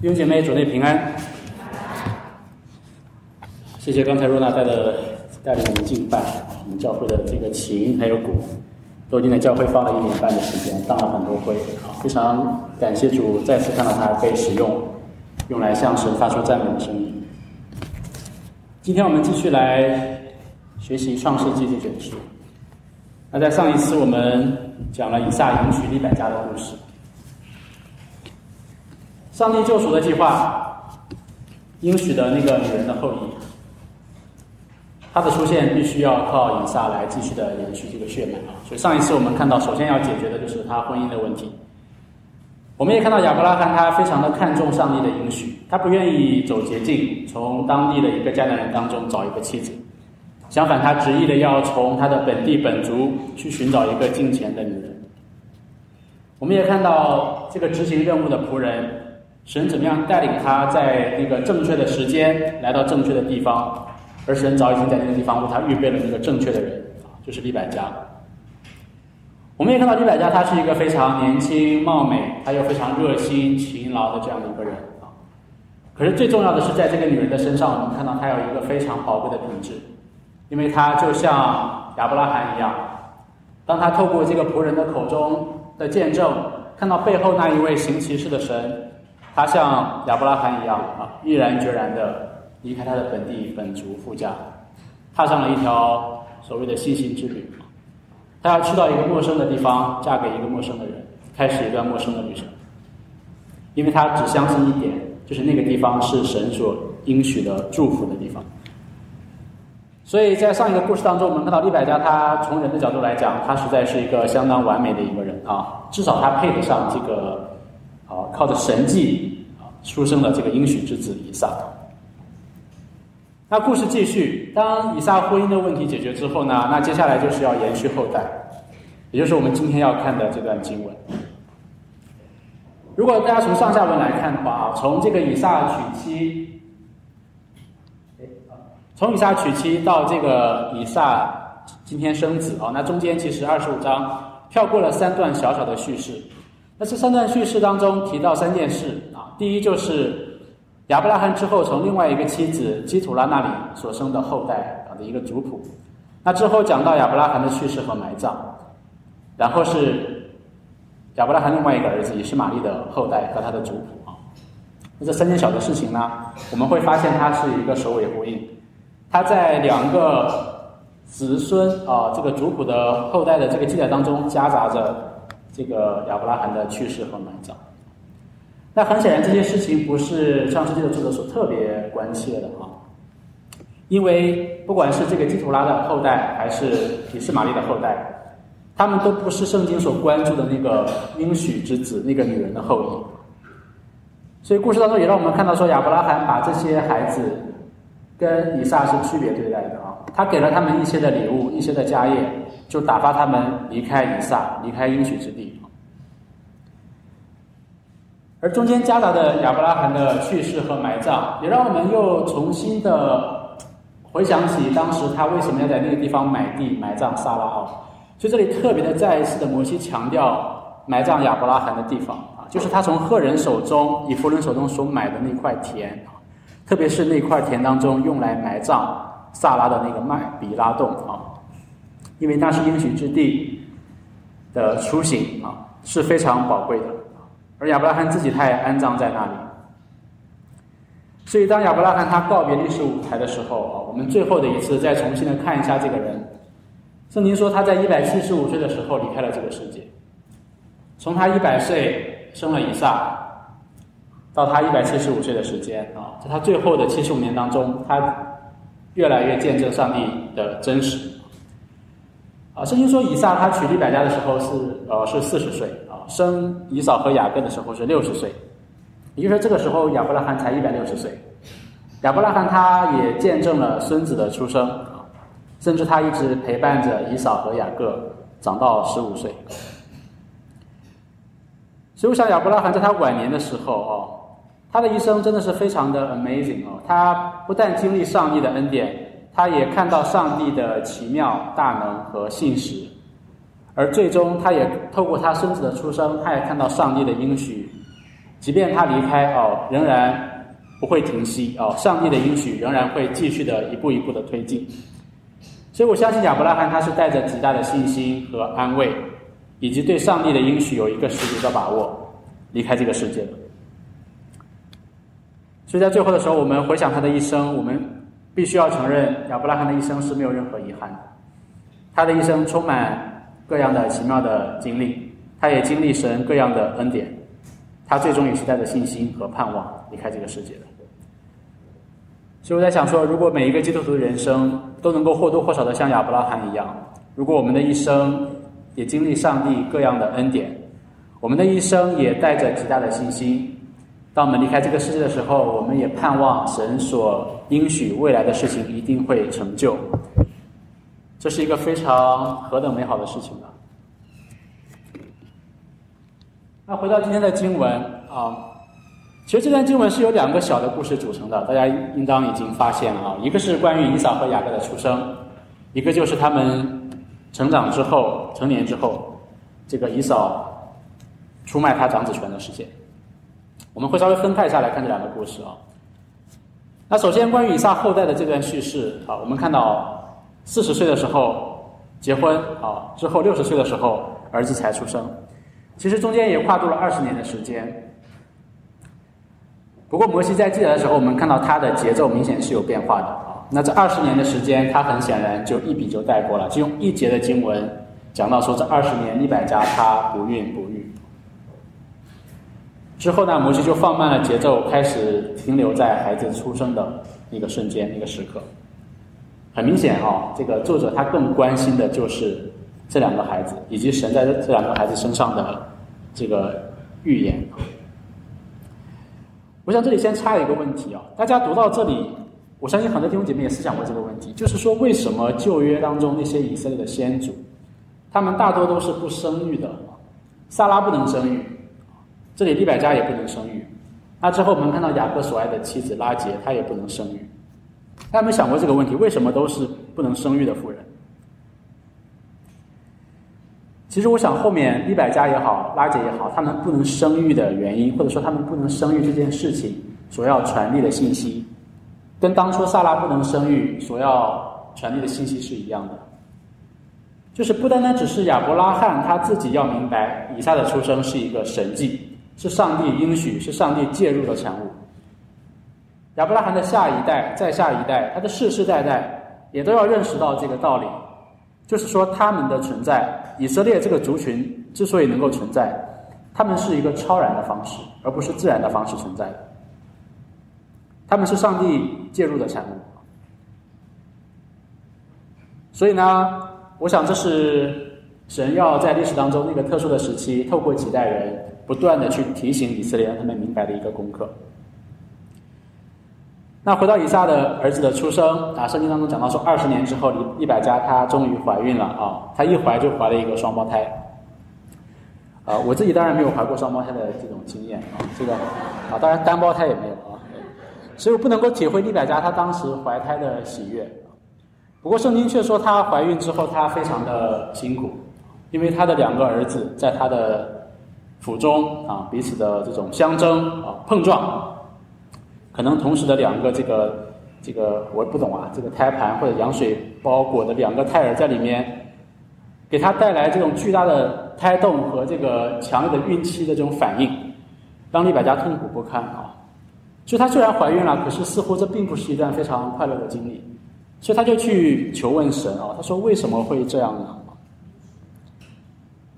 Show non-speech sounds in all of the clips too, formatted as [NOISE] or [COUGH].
弟兄姐妹，主内平安。谢谢刚才若娜带的带领我们敬拜，我们教会的这个琴还有鼓，都已经在教会放了一年半的时间，当了很多灰，非常感谢主再次看到它被使用，用来向神发出赞美的声音。今天我们继续来学习创世纪这卷书。那在上一次我们讲了以撒迎娶利百加的故事。上帝救赎的计划，应许的那个女人的后裔，她的出现必须要靠以撒来继续的延续这个血脉啊。所以上一次我们看到，首先要解决的就是他婚姻的问题。我们也看到亚伯拉罕他非常的看重上帝的应许，他不愿意走捷径，从当地的一个迦南人当中找一个妻子，相反，他执意的要从他的本地本族去寻找一个敬虔的女人。我们也看到这个执行任务的仆人。神怎么样带领他在那个正确的时间来到正确的地方，而神早已经在那个地方为他预备了那个正确的人啊，就是李百家。我们也看到李百家，他是一个非常年轻貌美，他又非常热心勤劳的这样的一个人啊。可是最重要的是，在这个女人的身上，我们看到她有一个非常宝贵的品质，因为她就像亚伯拉罕一样，当他透过这个仆人的口中的见证，看到背后那一位行骑士的神。他像亚伯拉罕一样啊，毅然决然的离开他的本地本族富家，踏上了一条所谓的信心之旅。他要去到一个陌生的地方，嫁给一个陌生的人，开始一段陌生的旅程。因为他只相信一点，就是那个地方是神所应许的祝福的地方。所以在上一个故事当中，我们看到利百加，他从人的角度来讲，他实在是一个相当完美的一个人啊，至少他配得上这个。啊，靠着神迹啊，出生了这个应许之子以撒。那故事继续，当以撒婚姻的问题解决之后呢，那接下来就是要延续后代，也就是我们今天要看的这段经文。如果大家从上下文来看的话啊，从这个以撒娶妻，从以撒娶妻到这个以撒今天生子啊，那中间其实二十五章跳过了三段小小的叙事。那这三段叙事当中提到三件事啊，第一就是亚伯拉罕之后从另外一个妻子基土拉那里所生的后代啊的一个族谱。那之后讲到亚伯拉罕的去世和埋葬，然后是亚伯拉罕另外一个儿子以实玛利的后代和他的族谱啊。那这三件小的事情呢，我们会发现它是一个首尾呼应，它在两个子孙啊这个族谱的后代的这个记载当中夹杂着。这个亚伯拉罕的去世和埋葬，那很显然这些事情不是上世纪的作者所特别关切的啊，因为不管是这个基图拉的后代，还是以斯玛利的后代，他们都不是圣经所关注的那个应许之子那个女人的后裔。所以故事当中也让我们看到说，亚伯拉罕把这些孩子跟以撒是区别对待的啊，他给了他们一些的礼物，一些的家业。就打发他们离开以撒，离开应许之地。而中间夹杂的亚伯拉罕的去世和埋葬，也让我们又重新的回想起当时他为什么要在那个地方买地埋葬撒拉奥。所以这里特别的再一次的摩西强调埋葬亚伯拉罕的地方啊，就是他从赫人手中、以弗人手中所买的那块田，特别是那块田当中用来埋葬萨拉的那个麦比拉洞啊。因为那是应许之地的雏形啊，是非常宝贵的。而亚伯拉罕自己他也安葬在那里。所以当亚伯拉罕他告别历史舞台的时候啊，我们最后的一次再重新的看一下这个人。圣经说他在一百七十五岁的时候离开了这个世界。从他一百岁生了以撒，到他一百七十五岁的时间啊，在他最后的七十五年当中，他越来越见证上帝的真实。啊，圣经说以撒他娶利百加的时候是呃是四十岁啊，生以扫和雅各的时候是六十岁，也就是说这个时候亚伯拉罕才一百六十岁，亚伯拉罕他也见证了孙子的出生啊，甚至他一直陪伴着以扫和雅各长到十五岁，所以我想亚伯拉罕在他晚年的时候哦，他的一生真的是非常的 amazing 哦，他不但经历上帝的恩典。他也看到上帝的奇妙大能和信实，而最终他也透过他孙子的出生，他也看到上帝的应许即便他离开哦，仍然不会停息哦，上帝的应许仍然会继续的一步一步的推进。所以我相信亚伯拉罕他是带着极大的信心和安慰，以及对上帝的应许有一个十足的把握，离开这个世界了。所以在最后的时候，我们回想他的一生，我们必须要承认亚伯拉罕的一生是没有任何遗憾的。他的一生充满各样的奇妙的经历，他也经历神各样的恩典，他最终也是带着信心和盼望离开这个世界的。所以我在想说，如果每一个基督徒的人生都能够或多或少的像亚伯拉罕一样，如果我们的一生也经历上帝各样的恩典，我们的一生也带着极大的信心。当我们离开这个世界的时候，我们也盼望神所应许未来的事情一定会成就。这是一个非常何等美好的事情啊！那回到今天的经文啊，其实这段经文是由两个小的故事组成的，大家应当已经发现了啊。一个是关于以扫和雅各的出生，一个就是他们成长之后、成年之后，这个以扫出卖他长子权的事件。我们会稍微分开下来看这两个故事啊。那首先关于以撒后代的这段叙事啊，我们看到四十岁的时候结婚啊，之后六十岁的时候儿子才出生，其实中间也跨度了二十年的时间。不过摩西在记载的时候，我们看到他的节奏明显是有变化的啊。那这二十年的时间，他很显然就一笔就带过了，就用一节的经文讲到说这二十年利百加他不孕不育。之后呢，摩西就放慢了节奏，开始停留在孩子出生的那个瞬间、那个时刻。很明显啊，这个作者他更关心的就是这两个孩子，以及神在这这两个孩子身上的这个预言。我想这里先插一个问题啊，大家读到这里，我相信很多弟兄姐妹也思想过这个问题，就是说为什么旧约当中那些以色列的先祖，他们大多都是不生育的？萨拉不能生育。这里利百加也不能生育，那之后我们看到雅各所爱的妻子拉杰，她也不能生育。大家有没有想过这个问题？为什么都是不能生育的妇人？其实我想，后面利百加也好，拉杰也好，他们不能生育的原因，或者说他们不能生育这件事情所要传递的信息，跟当初萨拉不能生育所要传递的信息是一样的。就是不单单只是亚伯拉罕他自己要明白，以撒的出生是一个神迹。是上帝应许，是上帝介入的产物。亚伯拉罕的下一代，再下一代，他的世世代代也都要认识到这个道理，就是说他们的存在，以色列这个族群之所以能够存在，他们是一个超然的方式，而不是自然的方式存在的。他们是上帝介入的产物。所以呢，我想这是神要在历史当中那个特殊的时期，透过几代人。不断的去提醒以色列，让他们明白的一个功课。那回到以撒的儿子的出生啊，圣经当中讲到说，二十年之后，李利百加她终于怀孕了啊，她一怀就怀了一个双胞胎。啊，我自己当然没有怀过双胞胎的这种经验啊，这个啊，当然单胞胎也没有啊，所以我不能够体会利百加她当时怀胎的喜悦。不过圣经却说，她怀孕之后她非常的辛苦，因为她的两个儿子在她的。腹中啊，彼此的这种相争啊碰撞，可能同时的两个这个这个我不懂啊，这个胎盘或者羊水包裹的两个胎儿在里面，给他带来这种巨大的胎动和这个强烈的孕期的这种反应，让利百家痛苦不堪啊。所以她虽然怀孕了，可是似乎这并不是一段非常快乐的经历，所以她就去求问神啊，她说为什么会这样呢？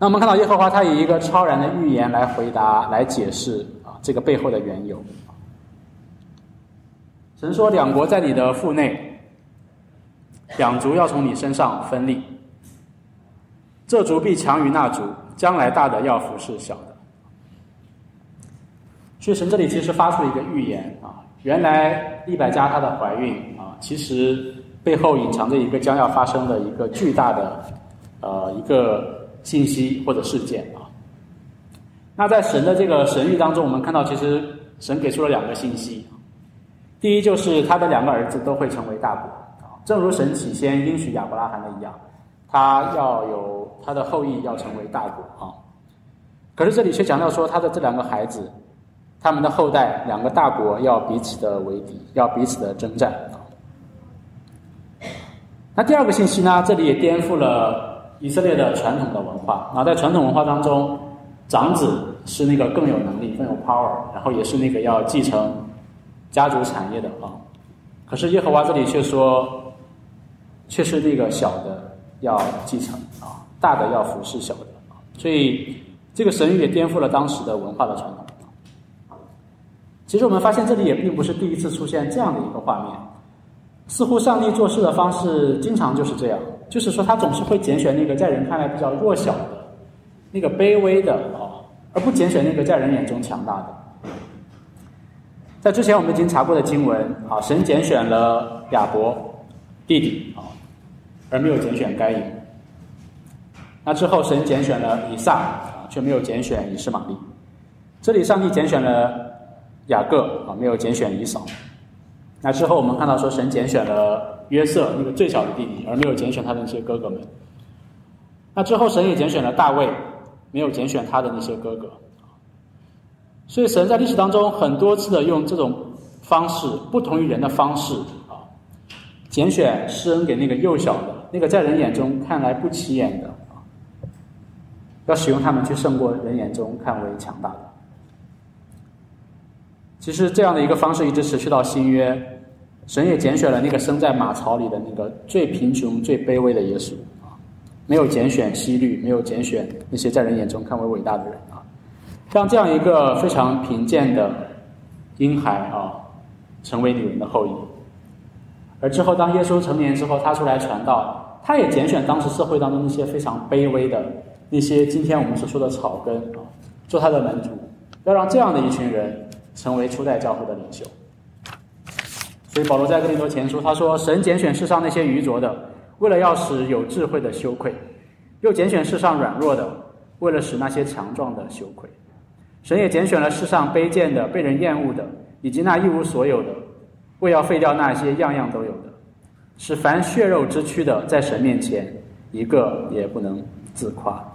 那我们看到耶和华他以一个超然的预言来回答、来解释啊这个背后的缘由。神说：“两国在你的腹内，两族要从你身上分立，这族必强于那族，将来大的要服侍小的。”所以神这里其实发出了一个预言啊，原来利百加她的怀孕啊，其实背后隐藏着一个将要发生的一个巨大的呃一个。信息或者事件啊，那在神的这个神谕当中，我们看到其实神给出了两个信息。第一就是他的两个儿子都会成为大国啊，正如神起先应许亚伯拉罕的一样，他要有他的后裔要成为大国啊。可是这里却强调说他的这两个孩子他们的后代两个大国要彼此的为敌，要彼此的征战。那第二个信息呢，这里也颠覆了以色列的传统的文化。那在传统文化当中，长子是那个更有能力、更有 power，然后也是那个要继承家族产业的啊。可是耶和华这里却说，却是那个小的要继承啊，大的要服侍小的啊。所以这个神谕也颠覆了当时的文化的传统。其实我们发现这里也并不是第一次出现这样的一个画面，似乎上帝做事的方式经常就是这样，就是说他总是会拣选那个在人看来比较弱小的、那个卑微的啊，而不拣选那个在人眼中强大的。在之前我们已经查过的经文啊，神拣选了亚伯弟弟啊，而没有拣选该隐。那之后神拣选了以撒啊，却没有拣选以实玛利。这里上帝拣选了。雅各啊，没有拣选以扫。那之后我们看到说，神拣选了约瑟那个最小的弟弟，而没有拣选他的那些哥哥们。那之后神也拣选了大卫，没有拣选他的那些哥哥。所以神在历史当中很多次的用这种方式，不同于人的方式啊，拣选施恩给那个幼小的，那个在人眼中看来不起眼的，要使用他们去胜过人眼中看为强大的。其实这样的一个方式一直持续到新约，神也拣选了那个生在马槽里的那个最贫穷、最卑微的耶稣啊，没有拣选希律，没有拣选那些在人眼中看为伟大的人啊，让这样一个非常贫贱的婴孩啊，成为女人的后裔。而之后当耶稣成年之后，他出来传道，他也拣选当时社会当中那些非常卑微的那些今天我们所说的草根啊，做他的门徒，要让这样的一群人。成为初代教会的领袖，所以保罗在哥林多前书他说：“神拣选世上那些愚拙的，为了要使有智慧的羞愧；又拣选世上软弱的，为了使那些强壮的羞愧。神也拣选了世上卑贱的、被人厌恶的，以及那一无所有的，为要废掉那些样样都有的，使凡血肉之躯的，在神面前一个也不能自夸。”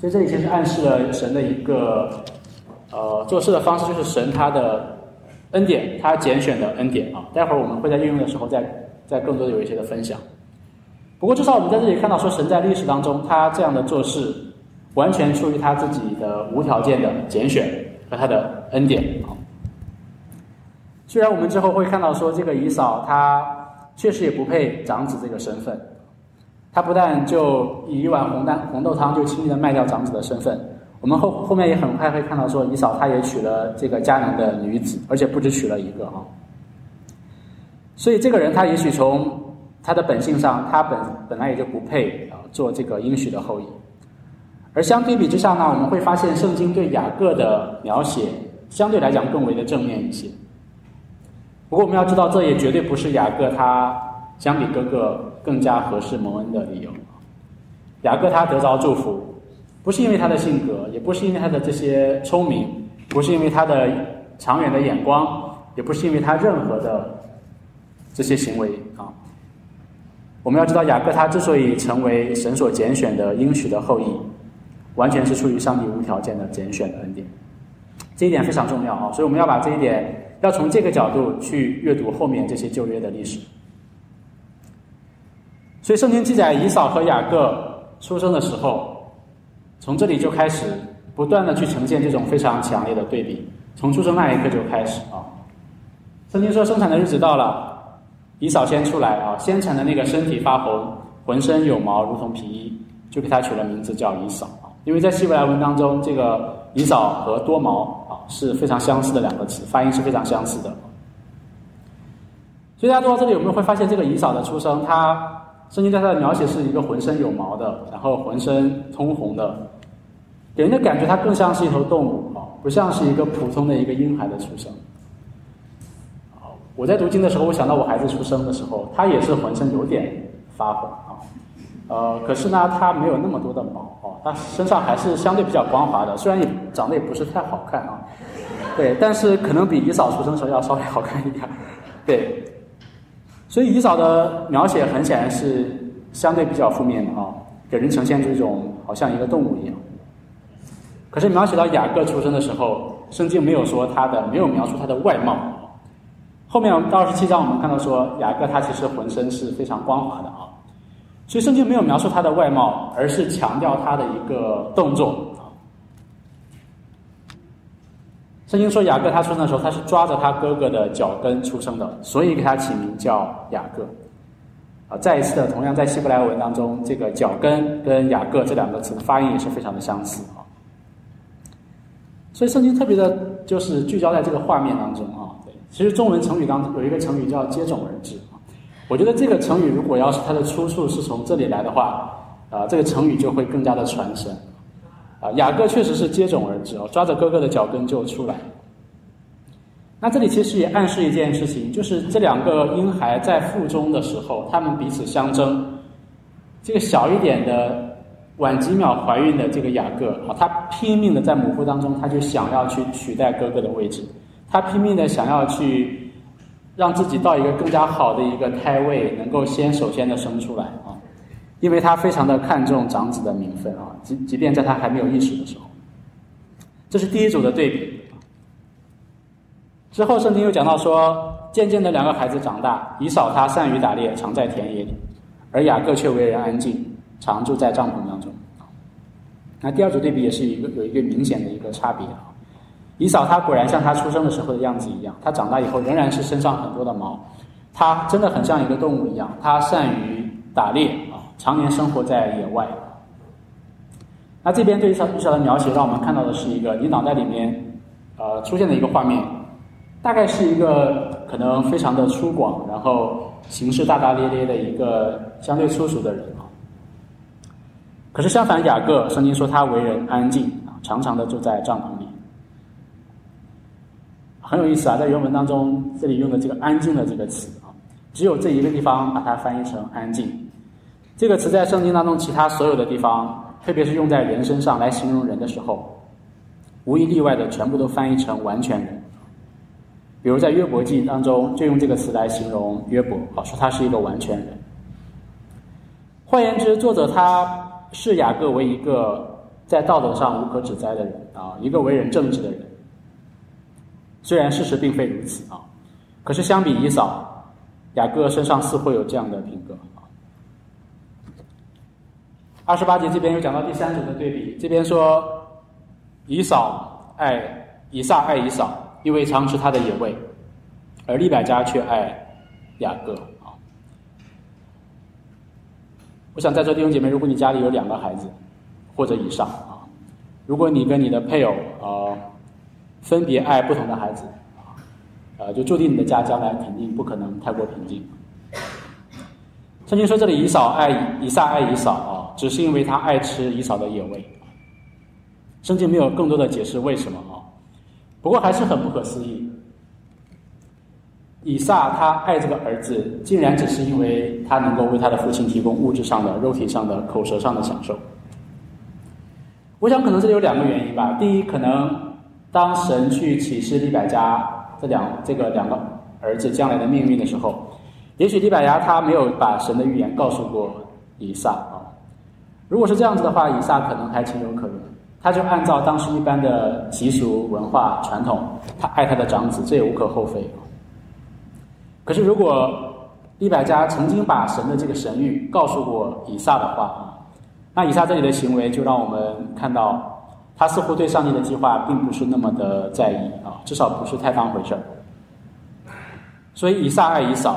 所以这里其实暗示了神的一个。呃，做事的方式就是神他的恩典，他拣选的恩典啊。待会儿我们会在应用的时候再再更多的有一些的分享。不过至少我们在这里看到说，神在历史当中他这样的做事，完全出于他自己的无条件的拣选和他的恩典啊。虽然我们之后会看到说，这个姨嫂她确实也不配长子这个身份，她不但就以一碗红蛋红豆汤就轻易的卖掉长子的身份。我们后后面也很快会看到，说以嫂她也娶了这个迦南的女子，而且不止娶了一个啊。所以这个人他也许从他的本性上，他本本来也就不配啊做这个应许的后裔。而相对比之下呢，我们会发现圣经对雅各的描写相对来讲更为的正面一些。不过我们要知道，这也绝对不是雅各他相比哥哥更加合适蒙恩的理由。雅各他得着祝福。不是因为他的性格，也不是因为他的这些聪明，不是因为他的长远的眼光，也不是因为他任何的这些行为啊。我们要知道，雅各他之所以成为神所拣选的应许的后裔，完全是出于上帝无条件的拣选的恩典。这一点非常重要啊，所以我们要把这一点要从这个角度去阅读后面这些旧约的历史。所以圣经记载以扫和雅各出生的时候。从这里就开始不断的去呈现这种非常强烈的对比，从出生那一刻就开始啊。圣经说生产的日子到了，以扫先出来啊，先产的那个身体发红，浑身有毛如同皮衣，就给他取了名字叫以扫啊。因为在希伯来文当中，这个以扫和多毛啊是非常相似的两个词，发音是非常相似的。所以大家读到这里，有没有会发现这个以扫的出生，他。圣经对他的描写是一个浑身有毛的，然后浑身通红的，给人的感觉他更像是一头动物啊，不像是一个普通的一个婴孩的出生。我在读经的时候，我想到我孩子出生的时候，他也是浑身有点发红啊，呃，可是呢，他没有那么多的毛啊，他身上还是相对比较光滑的，虽然也长得也不是太好看啊，对，但是可能比姨嫂出生时候要稍微好看一点，对。所以，以扫的描写很显然是相对比较负面的啊，给人呈现出一种好像一个动物一样。可是描写到雅各出生的时候，圣经没有说他的，没有描述他的外貌。后面到二十七章，我们看到说雅各他其实浑身是非常光滑的啊，所以圣经没有描述他的外貌，而是强调他的一个动作。圣经说雅各他出生的时候，他是抓着他哥哥的脚跟出生的，所以给他起名叫雅各。啊，再一次的，同样在希伯来文当中，这个脚跟跟雅各这两个词的发音也是非常的相似啊。所以圣经特别的就是聚焦在这个画面当中啊。其实中文成语当中有一个成语叫接踵而至啊。我觉得这个成语如果要是它的出处是从这里来的话，啊，这个成语就会更加的传神。啊，雅各确实是接踵而至哦，抓着哥哥的脚跟就出来。那这里其实也暗示一件事情，就是这两个婴孩在腹中的时候，他们彼此相争。这个小一点的、晚几秒怀孕的这个雅各啊，他拼命的在母腹当中，他就想要去取代哥哥的位置，他拼命的想要去让自己到一个更加好的一个胎位，能够先首先的生出来啊。因为他非常的看重长子的名分啊，即即便在他还没有意识的时候，这是第一组的对比。之后圣经又讲到说，渐渐的两个孩子长大，以扫他善于打猎，常在田野里，而雅各却为人安静，常住在帐篷当中。那第二组对比也是一个有一个明显的一个差别啊。以扫他果然像他出生的时候的样子一样，他长大以后仍然是身上很多的毛，他真的很像一个动物一样，他善于打猎。常年生活在野外，那这边对于小小的描写，让我们看到的是一个你脑袋里面呃出现的一个画面，大概是一个可能非常的粗犷，然后行事大大咧咧的一个相对粗俗的人啊。可是相反，雅各圣经说他为人安静啊，常常的住在帐篷里，很有意思啊，在原文当中这里用的这个“安静”的这个词啊，只有这一个地方把它翻译成“安静”。这个词在圣经当中，其他所有的地方，特别是用在人身上来形容人的时候，无一例外的全部都翻译成完全人。比如在约伯记当中，就用这个词来形容约伯，好说他是一个完全人。换言之，作者他视雅各为一个在道德上无可指摘的人啊，一个为人正直的人。虽然事实并非如此啊，可是相比以扫，雅各身上似乎有这样的品格。二十八节这边又讲到第三组的对比，这边说以扫爱以撒爱以扫，因为常吃他的野味，而利百加却爱雅各啊。我想在座弟兄姐妹，如果你家里有两个孩子或者以上啊，如果你跟你的配偶啊分别爱不同的孩子啊，呃，就注定你的家将来肯定不可能太过平静。圣经说这里以扫爱以撒爱以扫啊。只是因为他爱吃以扫的野味，圣经没有更多的解释为什么啊。不过还是很不可思议，以撒他爱这个儿子，竟然只是因为他能够为他的父亲提供物质上的、肉体上的、口舌上的享受。我想可能这里有两个原因吧。第一，可能当神去启示利百加这两这个两个儿子将来的命运的时候，也许利百加他没有把神的预言告诉过以撒啊。如果是这样子的话，以撒可能还情有可原，他就按照当时一般的习俗、文化、传统，他爱他的长子，这也无可厚非。可是，如果利百加曾经把神的这个神谕告诉过以撒的话，那以撒这里的行为就让我们看到，他似乎对上帝的计划并不是那么的在意啊，至少不是太当回事儿。所以，以撒爱以扫。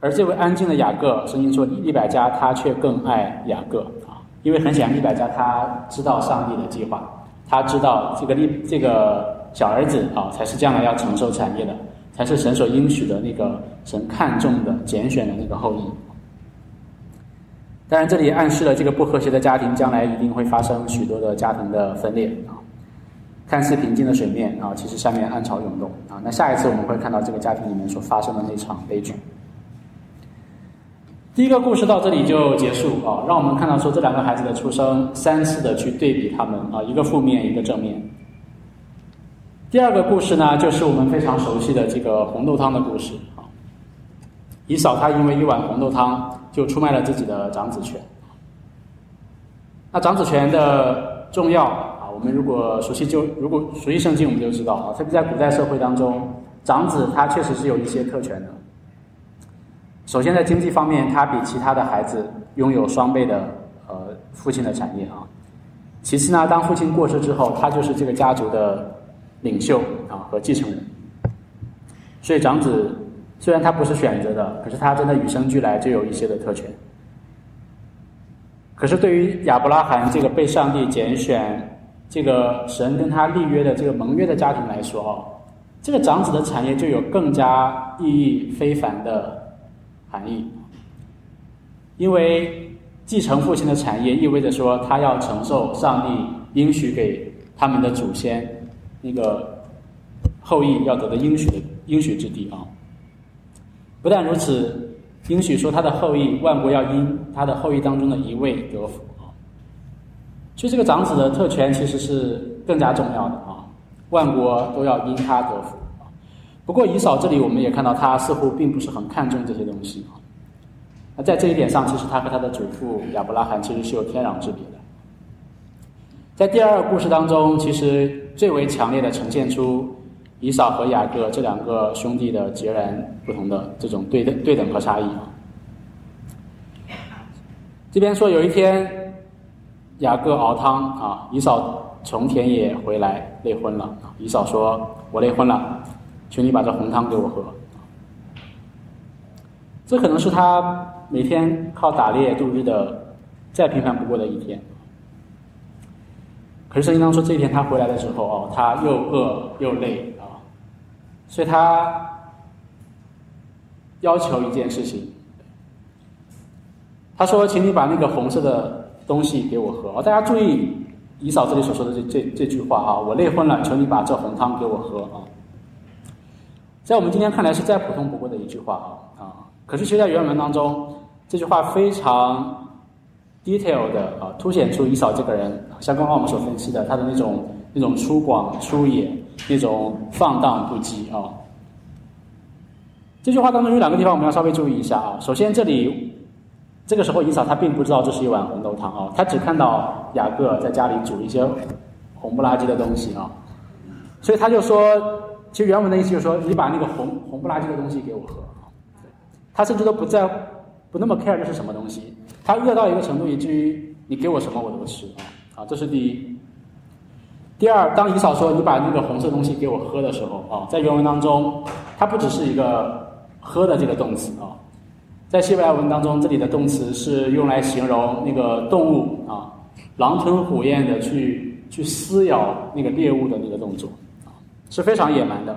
而这位安静的雅各，圣经说利百加他却更爱雅各啊，因为很显然利百加他知道上帝的计划，他知道这个利这个小儿子啊才是将来要承受产业的，才是神所应许的那个神看重的拣选的那个后裔。当然，这里暗示了这个不和谐的家庭将来一定会发生许多的家庭的分裂啊。看似平静的水面啊，其实下面暗潮涌动啊。那下一次我们会看到这个家庭里面所发生的那场悲剧。第一个故事到这里就结束啊，让我们看到说这两个孩子的出生，三次的去对比他们啊，一个负面，一个正面。第二个故事呢，就是我们非常熟悉的这个红豆汤的故事啊。以嫂她因为一碗红豆汤就出卖了自己的长子权。那长子权的重要啊，我我们如果熟悉就如果熟悉圣经，我们就知道啊，特别在古代社会当中，长子他确实是有一些特权的。首先在经济方面，他比其他的孩子拥有双倍的呃父亲的产业啊。其次呢，当父亲过世之后，他就是这个家族的领袖啊和继承人。所以长子虽然他不是选择的，可是他真的与生俱来就有一些的特权。可是对于亚伯拉罕这个被上帝拣选、这个神跟他立约的这个盟约的家庭来说哦，这个长子的产业就有更加意义非凡的含义，因为继承父亲的产业，意味着说他要承受上帝应许给他们的祖先那个后裔要得的应许的应许之地啊。不但如此。应许说他的后裔万国要因他的后裔当中的一位得福啊，所以这个长子的特权其实是更加重要的啊，万国都要因他得福。不过以扫这里我们也看到他似乎并不是很看重这些东西啊。那在这一点上，其实他和他的祖父亚伯拉罕其实是有天壤之别的。在第二个故事当中，其实最为强烈的呈现出。以扫和雅各这两个兄弟的截然不同的这种对等对等和差异。这边说有一天，雅各熬汤啊，以扫从田野回来累昏了。以扫说：“我累昏了，求你把这红汤给我喝。”这可能是他每天靠打猎度日的再平凡不过的一天。可是圣经当中说，这一天他回来的时候哦，他又饿又累啊。所以他要求一件事情，他说：“请你把那个红色的东西给我喝。”哦，大家注意姨嫂这里所说的这这这句话啊，我累昏了，求你把这红汤给我喝啊。在我们今天看来是再普通不过的一句话啊啊，可是其实在原文当中，这句话非常 detail 的啊，凸显出姨嫂这个人，像刚刚我们所分析的他的那种那种粗犷粗野。那种放荡不羁啊！这句话当中有两个地方我们要稍微注意一下啊。首先，这里这个时候以扫他并不知道这是一碗红豆汤啊，他只看到雅各在家里煮一些红不拉几的东西啊，所以他就说，其实原文的意思就是说，你把那个红红不拉几的东西给我喝。他甚至都不在不那么 care 这是什么东西，他饿到一个程度，以至于你给我什么我都不吃啊啊，这是第一。第二，当以扫说你把那个红色东西给我喝的时候啊，在原文当中，它不只是一个喝的这个动词啊，在希伯来文当中，这里的动词是用来形容那个动物啊，狼吞虎咽的去去撕咬那个猎物的那个动作，是非常野蛮的。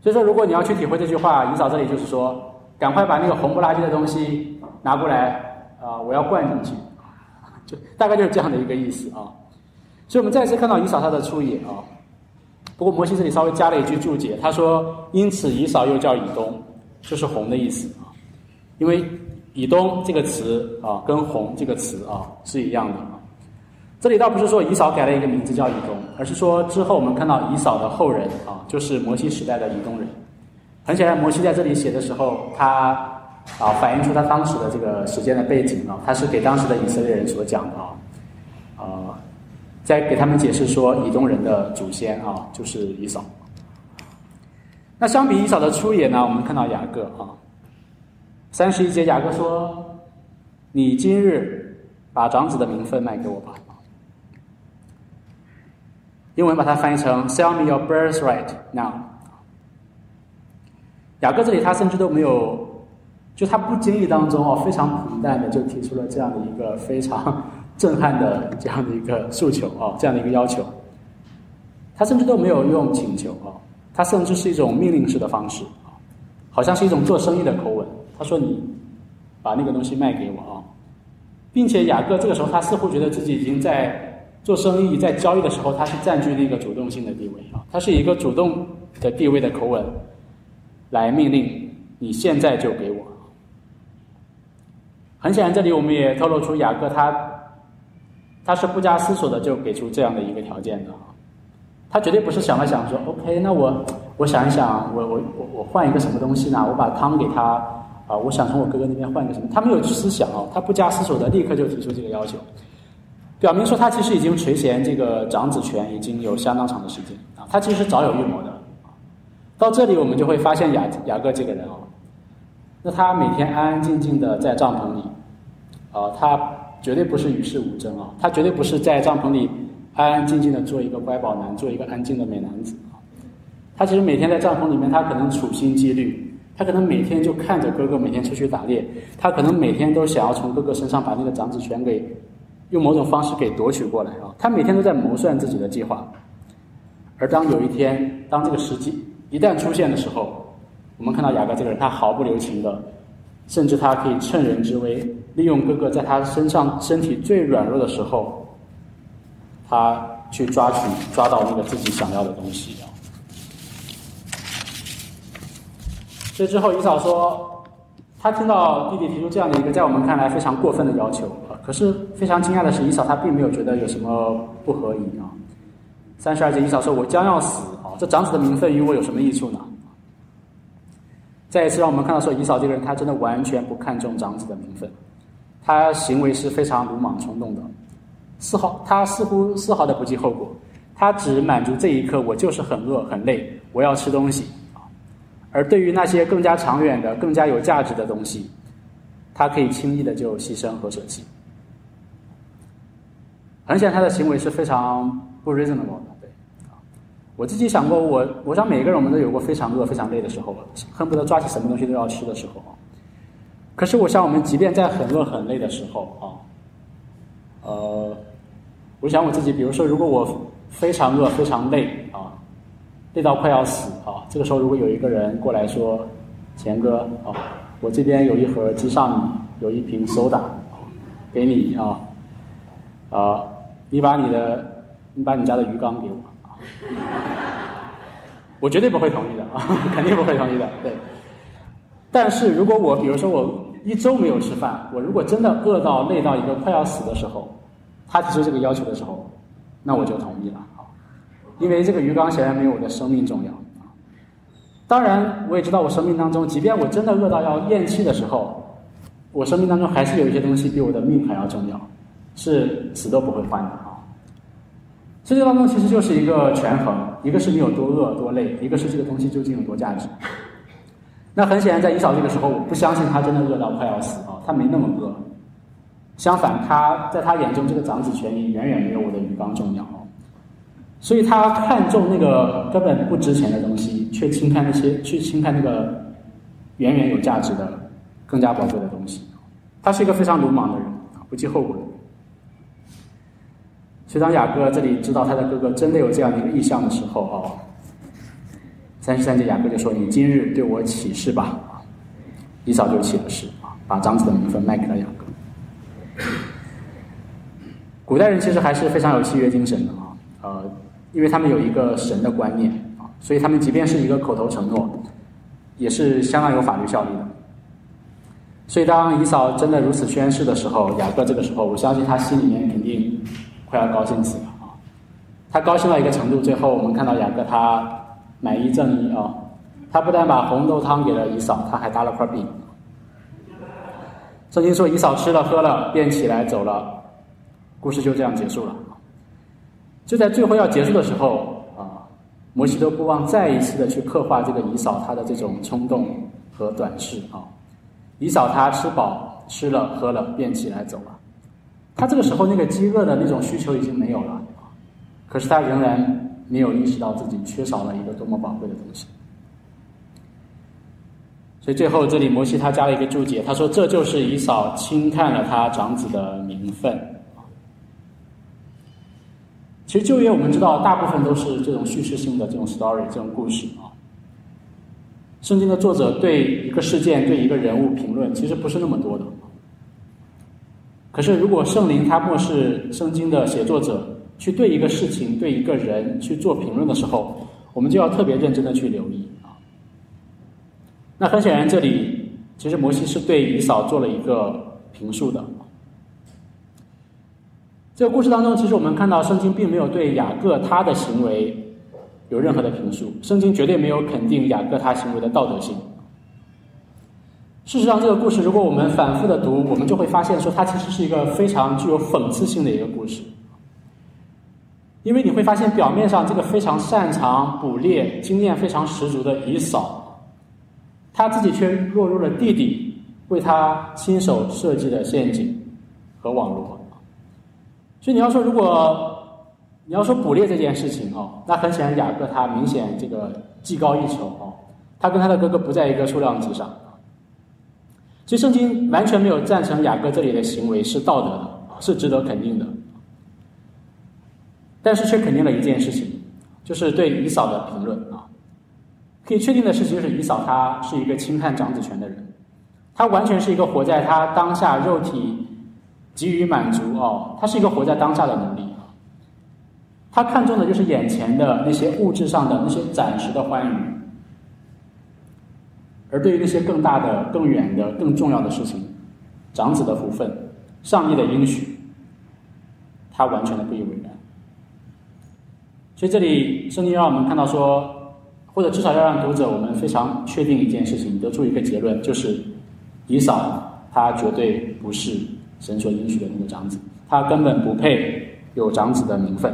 所以说，如果你要去体会这句话，以嫂这里就是说，赶快把那个红不拉几的东西拿过来啊，我要灌进去，[LAUGHS] 就大概就是这样的一个意思啊。所以，我们再次看到以扫他的出野啊。不过，摩西这里稍微加了一句注解，他说：“因此，以扫又叫以东，就是红的意思啊。因为以东这个词啊，跟红这个词啊是一样的。这里倒不是说以扫改了一个名字叫以东，而是说之后我们看到以扫的后人啊，就是摩西时代的以东人。很显然，摩西在这里写的时候，他啊反映出他当时的这个时间的背景啊，他是给当时的以色列人所讲的啊。”在给他们解释说，以东人的祖先啊，就是以扫。那相比以扫的出野呢，我们看到雅各啊，三十一节，雅各说：“你今日把长子的名分卖给我吧。”英文把它翻译成 “Sell me your birthright now”。雅各这里他甚至都没有，就他不经意当中哦，非常平淡的就提出了这样的一个非常。震撼的这样的一个诉求啊，这样的一个要求，他甚至都没有用请求啊，他甚至是一种命令式的方式啊，好像是一种做生意的口吻。他说：“你把那个东西卖给我啊，并且雅各这个时候他似乎觉得自己已经在做生意、在交易的时候，他是占据那个主动性的地位啊，他是一个主动的地位的口吻来命令你现在就给我。很显然，这里我们也透露出雅各他。他是不加思索的就给出这样的一个条件的啊，他绝对不是想了想说，OK，那我我想一想，我我我我换一个什么东西呢？我把汤给他啊，我想从我哥哥那边换一个什么？他没有思想哦，他不加思索的立刻就提出这个要求，表明说他其实已经垂涎这个长子权已经有相当长的时间啊，他其实早有预谋的。到这里我们就会发现雅雅各这个人啊，那他每天安安静静的在帐篷里，啊，他绝对不是与世无争啊，他绝对不是在帐篷里安安静静的做一个乖宝男，做一个安静的美男子啊。他其实每天在帐篷里面，他可能处心积虑，他可能每天就看着哥哥每天出去打猎，他可能每天都想要从哥哥身上把那个长子权给。用某种方式给夺取过来啊！他每天都在谋算自己的计划，而当有一天，当这个时机一旦出现的时候，我们看到雅各这个人，他毫不留情的，甚至他可以趁人之危，利用哥哥在他身上身体最软弱的时候，他去抓取抓到那个自己想要的东西啊！这之后，伊嫂说。他听到弟弟提出这样的一个在我们看来非常过分的要求，可是非常惊讶的是，以扫他并没有觉得有什么不合宜啊。三十二节，以扫说：“我将要死啊，这长子的名分与我有什么益处呢？”再一次让我们看到说，以扫这个人他真的完全不看重长子的名分，他行为是非常鲁莽冲动的，丝毫他似乎丝毫的不计后果，他只满足这一刻，我就是很饿很累，我要吃东西啊。而对于那些更加长远的、更加有价值的东西，他可以轻易的就牺牲和舍弃。很显然，他的行为是非常不 reasonable 的。对，我自己想过，我我想每个人我们都有过非常饿、非常累的时候，恨不得抓起什么东西都要吃的时候。可是，我想我们即便在很饿、很累的时候啊，呃，我想我自己，比如说，如果我非常饿、非常累啊。累到快要死啊！这个时候如果有一个人过来说：“钱哥啊，我这边有一盒鸡上米，有一瓶 soda，给你啊，啊，你把你的，你把你家的鱼缸给我啊。[LAUGHS] ”我绝对不会同意的啊，[LAUGHS] 肯定不会同意的。对。但是如果我比如说我一周没有吃饭，我如果真的饿到累到一个快要死的时候，他提出这个要求的时候，那我就同意了啊。因为这个鱼缸显然没有我的生命重要啊。当然，我也知道我生命当中，即便我真的饿到要咽气的时候，我生命当中还是有一些东西比我的命还要重要，是死都不会换的。世界当中其实就是一个权衡，一个是你有多饿多累，一个是这个东西究竟有多价值。那很显然，在以扫这个时候，我不相信他真的饿到快要死啊，他没那么饿。相反，他在他眼中，这个长子权益远远没有我的鱼缸重要。所以他看重那个根本不值钱的东西，却轻看那些去轻看那个远远有价值的、更加宝贵的东西。他是一个非常鲁莽的人啊，不计后果。所以当雅各这里知道他的哥哥真的有这样的一个意向的时候啊，三十三节雅各就说：“你今日对我起誓吧。”啊，以扫就起了誓啊，把长子的名分卖给了雅各。古代人其实还是非常有契约精神的啊，呃。因为他们有一个神的观念啊，所以他们即便是一个口头承诺，也是相当有法律效力的。所以当以扫真的如此宣誓的时候，雅各这个时候，我相信他心里面肯定快要高兴死了啊！他高兴到一个程度，最后我们看到雅各他买一赠一啊，他不但把红豆汤给了以扫，他还搭了块饼。圣经说以嫂吃了喝了，便起来走了，故事就这样结束了。就在最后要结束的时候啊，摩西都不忘再一次的去刻画这个以嫂她的这种冲动和短视啊。以嫂她吃饱吃了喝了便起来走了，他这个时候那个饥饿的那种需求已经没有了，可是他仍然没有意识到自己缺少了一个多么宝贵的东西。所以最后这里摩西他加了一个注解，他说这就是以扫轻看了他长子的名分。其实旧约我们知道，大部分都是这种叙事性的这种 story 这种故事啊。圣经的作者对一个事件、对一个人物评论，其实不是那么多的。可是如果圣灵他漠视圣经的写作者，去对一个事情、对一个人去做评论的时候，我们就要特别认真的去留意啊。那很显然，这里其实摩西是对以扫做了一个评述的。这个故事当中，其实我们看到圣经并没有对雅各他的行为有任何的评述，圣经绝对没有肯定雅各他行为的道德性。事实上，这个故事如果我们反复的读，我们就会发现说，它其实是一个非常具有讽刺性的一个故事。因为你会发现，表面上这个非常擅长捕猎、经验非常十足的乙嫂，他自己却落入了弟弟为他亲手设计的陷阱和网络。所以你要说，如果你要说捕猎这件事情哦，那很显然雅各他明显这个技高一筹哦，他跟他的哥哥不在一个数量级上。其实圣经完全没有赞成雅各这里的行为是道德的，是值得肯定的。但是却肯定了一件事情，就是对姨嫂的评论啊。可以确定的事情就是姨嫂她是一个轻看长子权的人，她完全是一个活在她当下肉体给予满足哦，她是一个活在当下的奴隶啊。她看重的就是眼前的那些物质上的那些暂时的欢愉。而对于那些更大的、更远的、更重要的事情，长子的福分、上帝的应许，他完全的不以为然。所以这里圣经让我们看到说，或者至少要让读者我们非常确定一件事情，得出一个结论，就是以扫他绝对不是神所应许的那个长子，他根本不配有长子的名分。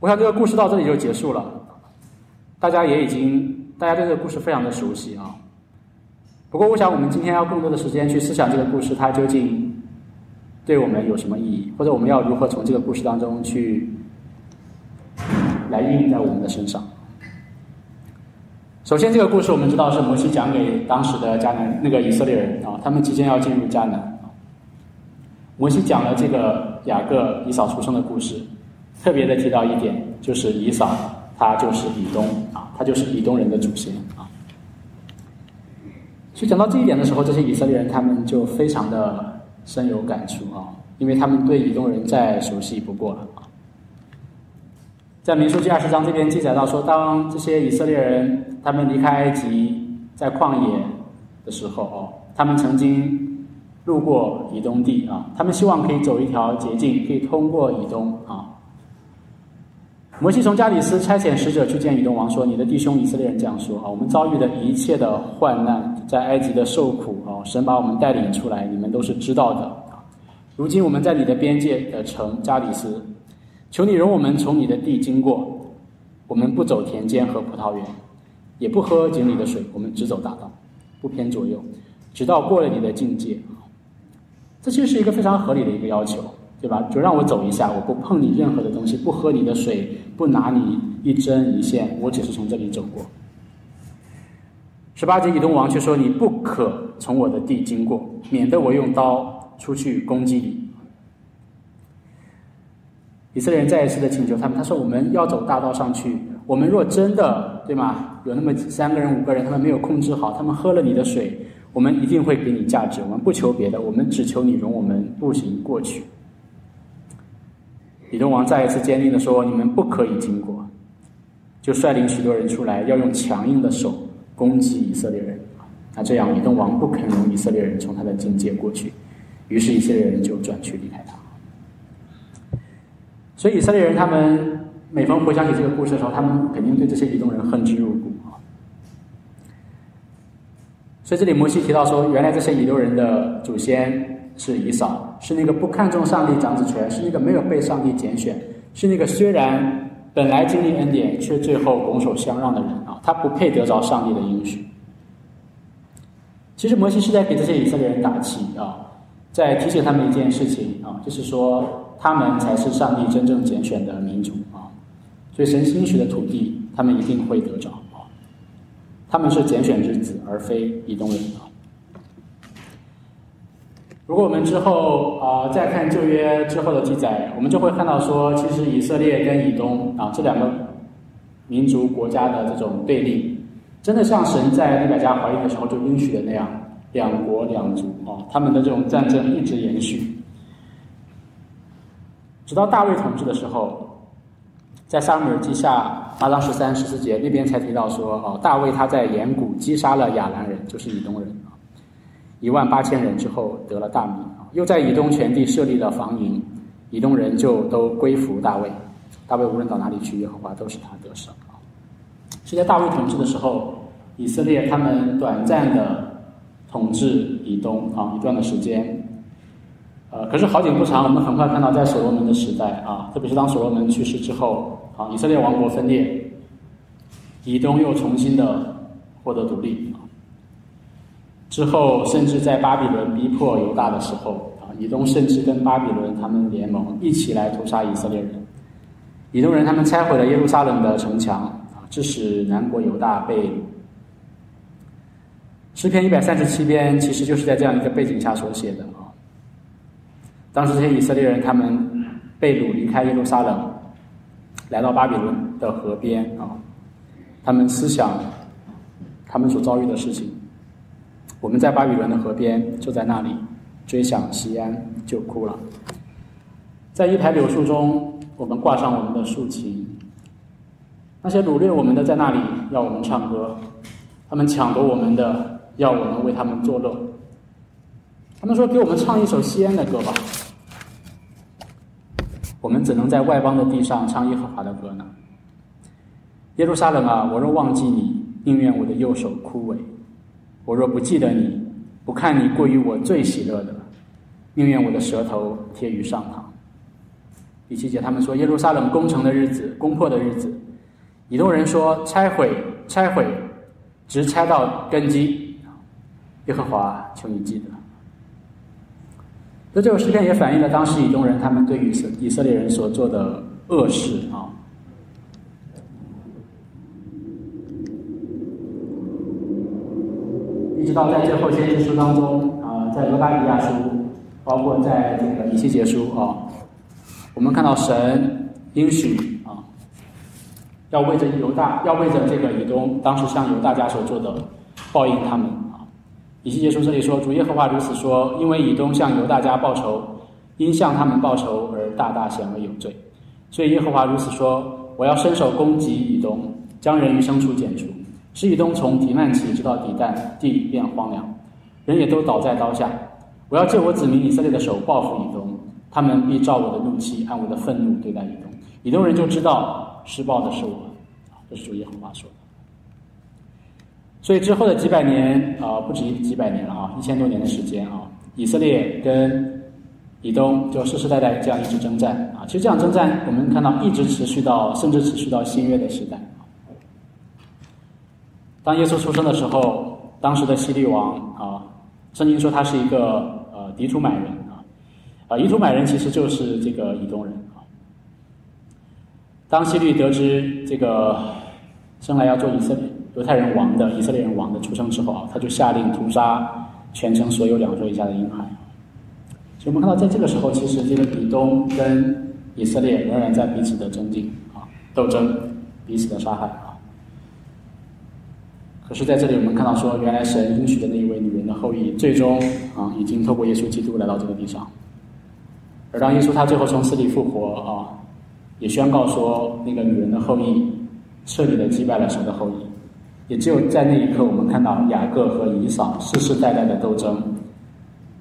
我想这个故事到这里就结束了。大家也已经，大家对这个故事非常的熟悉啊。不过，我想我们今天要更多的时间去思想这个故事，它究竟对我们有什么意义，或者我们要如何从这个故事当中去来运用在我们的身上。首先，这个故事我们知道是摩西讲给当时的迦南那个以色列人啊，他们即将要进入迦南。摩西讲了这个雅各以扫出生的故事，特别的提到一点，就是以扫。他就是以东啊，他就是以东人的祖先啊。所以讲到这一点的时候，这些以色列人他们就非常的深有感触啊，因为他们对以东人再熟悉不过了啊。在民书记二十章这边记载到说，当这些以色列人他们离开埃及在旷野的时候哦，他们曾经路过以东地啊，他们希望可以走一条捷径，可以通过以东啊。摩西从加里斯差遣使者去见以东王，说：“你的弟兄以色列人这样说啊，我们遭遇的一切的患难，在埃及的受苦啊，神把我们带领出来，你们都是知道的啊。如今我们在你的边界的城加里斯，求你容我们从你的地经过，我们不走田间和葡萄园，也不喝井里的水，我们只走大道，不偏左右，直到过了你的境界。这其实是一个非常合理的一个要求。”对吧？就让我走一下，我不碰你任何的东西，不喝你的水，不拿你一针一线，我只是从这里走过。十八节，以东王却说：“你不可从我的地经过，免得我用刀出去攻击你。”以色列人再一次的请求他们，他说：“我们要走大道上去，我们若真的对吗？有那么三个人、五个人，他们没有控制好，他们喝了你的水，我们一定会给你价值。我们不求别的，我们只求你容我们步行过去。”李东王再一次坚定的说：“你们不可以经过。”就率领许多人出来，要用强硬的手攻击以色列人。那这样，李东王不肯容以色列人从他的境界过去，于是以色列人就转去离开他。所以以色列人他们每逢回想起这个故事的时候，他们肯定对这些以东人恨之入骨啊。所以这里摩西提到说，原来这些以东人的祖先。是以扫，是那个不看重上帝长子权，是那个没有被上帝拣选，是那个虽然本来经历恩典，却最后拱手相让的人啊，他不配得着上帝的应许。其实摩西是在给这些以色列人打气啊，在提醒他们一件事情啊，就是说他们才是上帝真正拣选的民族啊，所以神应许的土地，他们一定会得着啊，他们是拣选之子，而非以东人。如果我们之后啊再看旧约之后的记载，我们就会看到说，其实以色列跟以东啊这两个民族国家的这种对立，真的像神在利百加怀孕的时候就应许的那样，两国两族啊，他们的这种战争一直延续，直到大卫统治的时候，在撒母耳记下八章十三十四节那边才提到说，哦，大卫他在岩谷击杀了亚兰人，就是以东人。一万八千人之后得了大名啊，又在以东全地设立了防营，以东人就都归服大卫，大卫无论到哪里去，耶和华都是他得胜啊。是在大卫统治的时候，以色列他们短暂的统治以东啊一段的时间。呃，可是好景不长，我们很快看到在所罗门的时代啊，特别是当所罗门去世之后啊，以色列王国分裂，以东又重新的获得独立。之后，甚至在巴比伦逼迫犹大的时候啊，以东甚至跟巴比伦他们联盟，一起来屠杀以色列人。以东人他们拆毁了耶路撒冷的城墙啊，致使南国犹大被诗篇一百三十七篇，其实就是在这样一个背景下所写的啊。当时这些以色列人他们被掳离开耶路撒冷，来到巴比伦的河边啊，他们思想他们所遭遇的事情。我们在巴比伦的河边，就在那里追想西安，就哭了。在一排柳树中，我们挂上我们的竖琴。那些掳掠我们的在那里要我们唱歌，他们抢夺我们的要我们为他们作乐。他们说：“给我们唱一首西安的歌吧。”我们怎能在外邦的地上唱耶和华的歌呢？耶路撒冷啊，我若忘记你，宁愿我的右手枯萎；我若不记得你，不看你过于我最喜乐的，宁愿我的舌头贴于上膛。第七节，他们说耶路撒冷攻城的日子，攻破的日子，以东人说拆毁，拆毁，直拆到根基。耶和华，求你记得。那这个诗篇也反映了当时以东人他们对于以色列人所做的恶事啊。一直到在最后先知书当中啊，在罗巴比亚书，包括在这个以西结书啊，我们看到神应许啊，要为着犹大，要为着这个以东当时向犹大家所做的报应他们啊。以西结书这里说：“主耶和华如此说，因为以东向犹大家报仇，因向他们报仇而大大显为有罪，所以耶和华如此说：我要伸手攻击以东，将人与牲畜剪除，使以东从提曼起直到底但，地变荒凉，人也都倒在刀下。我要借我子民以色列的手报复以东，他们必照我的怒气，按我的愤怒对待以东。以东人就知道施暴的是我。”这是主耶和华说的。所以之后的几百年啊，不止几百年了啊，一千多年的时间啊，以色列跟以东就世世代代这样一直征战啊。其实这样征战，我们看到一直持续到，甚至持续到新约的时代。当耶稣出生的时候，当时的希律王啊，圣经说他是一个呃狄土买人啊，啊以土买人其实就是这个以东人啊。当希律得知这个生来要做以色列。犹太人王的以色列人王的出生之后啊，他就下令屠杀全城所有两岁以下的婴孩。所以我们看到，在这个时候，其实这个以东跟以色列仍然在彼此的争竞啊，斗争，彼此的杀害。可是在这里，我们看到说，原来神应许的那一位女人的后裔，最终啊，已经透过耶稣基督来到这个地上。而当耶稣他最后从死里复活啊，也宣告说，那个女人的后裔彻底的击败了神的后裔。也只有在那一刻，我们看到雅各和以扫世世代代的斗争，